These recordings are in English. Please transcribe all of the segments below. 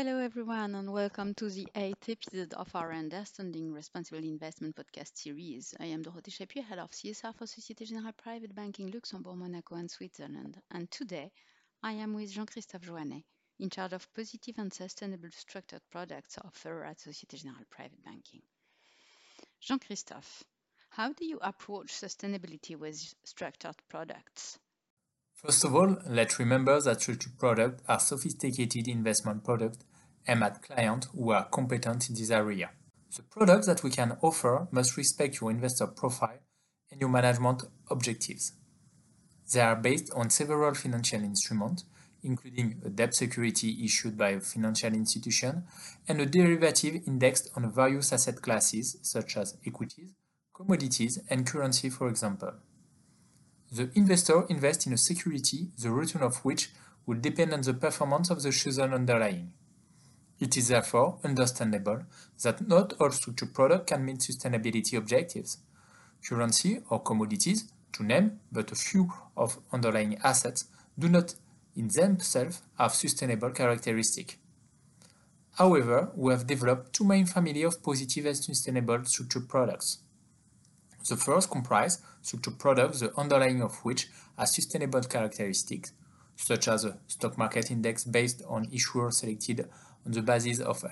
Hello, everyone, and welcome to the eighth episode of our Understanding Responsible Investment podcast series. I am Dorothée Chapuis, head of CSR for Société Générale Private Banking Luxembourg, Monaco, and Switzerland. And today, I am with Jean-Christophe Joannet, in charge of positive and sustainable structured products offered at Société Générale Private Banking. Jean-Christophe, how do you approach sustainability with structured products? First of all, let's remember that structured products are sophisticated investment products aimed at clients who are competent in this area. The products that we can offer must respect your investor profile and your management objectives. They are based on several financial instruments, including a debt security issued by a financial institution and a derivative indexed on various asset classes such as equities, commodities, and currency, for example. The investor invests in a security, the return of which will depend on the performance of the chosen underlying. It is therefore understandable that not all structured products can meet sustainability objectives. Currency or commodities, to name but a few of underlying assets, do not in themselves have sustainable characteristics. However, we have developed two main families of positive and sustainable structured products. The first comprise structured products the underlying of which are sustainable characteristics, such as a stock market index based on issuers selected on the basis of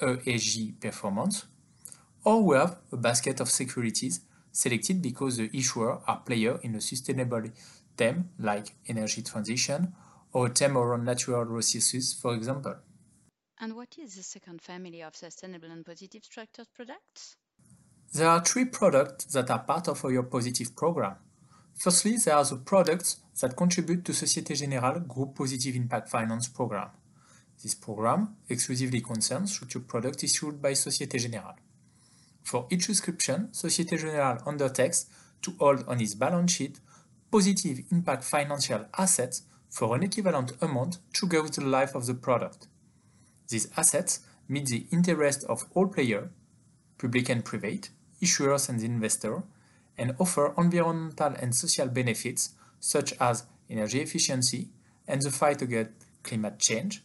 ESG performance, or we have a basket of securities selected because the issuer are player in a sustainable theme like energy transition or a theme around natural resources, for example. And what is the second family of sustainable and positive structured products? There are three products that are part of our positive program. Firstly, there are the products that contribute to Société Générale Group Positive Impact Finance program. This program exclusively concerns structured products issued by Société Générale. For each subscription, Société Générale undertakes to hold on its balance sheet positive impact financial assets for an equivalent amount throughout the life of the product. These assets meet the interest of all players, public and private, issuers and investors, and offer environmental and social benefits such as energy efficiency and the fight against climate change,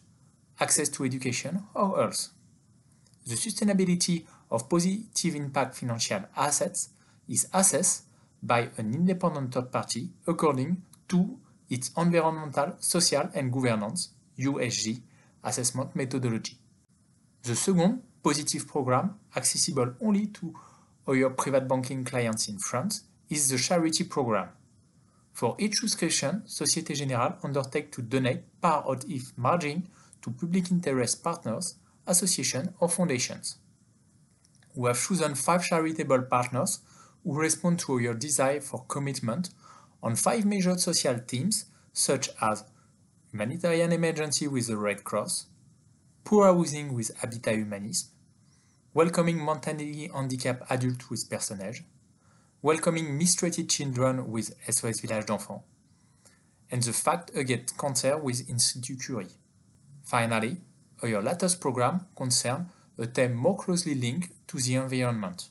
access to education, or health. The sustainability of positive impact financial assets is assessed by an independent third party according to its environmental, social, and governance (ESG) assessment methodology. The second positive program, accessible only to or your private banking clients in France is the charity program. For each subscription, Société Générale undertakes to donate part of its margin to public interest partners, associations, or foundations. We have chosen five charitable partners who respond to your desire for commitment on five major social themes such as humanitarian emergency with the Red Cross, poor housing with Habitat Humanisme, welcoming mentally handicapped adults with Perce-Neige, welcoming mistreated children with SOS Village d'Enfants, and the fight against cancer with Institut Curie. Finally, our latest program concerns a theme more closely linked to the environment.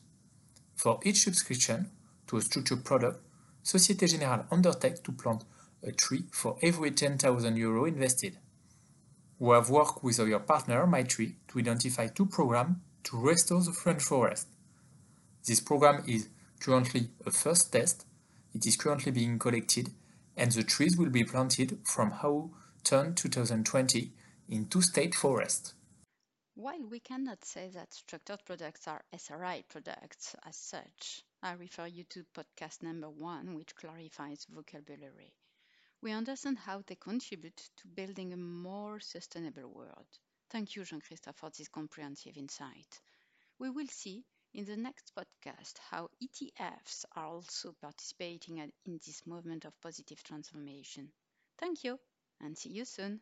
For each subscription to a structured product, Société Générale undertakes to plant a tree for every 10,000 euro invested. We have worked with our partner Maitri to identify two programs to restore the French forest. This program is currently a first test, it is currently being collected, and the trees will be planted from autumn 2020 in two state forests. While we cannot say that structured products are SRI products as such, I refer you to podcast number one, which clarifies vocabulary. We understand how they contribute to building a more sustainable world. Thank you, Jean-Christophe, for this comprehensive insight. We will see in the next podcast how ETFs are also participating in this movement of positive transformation. Thank you and see you soon.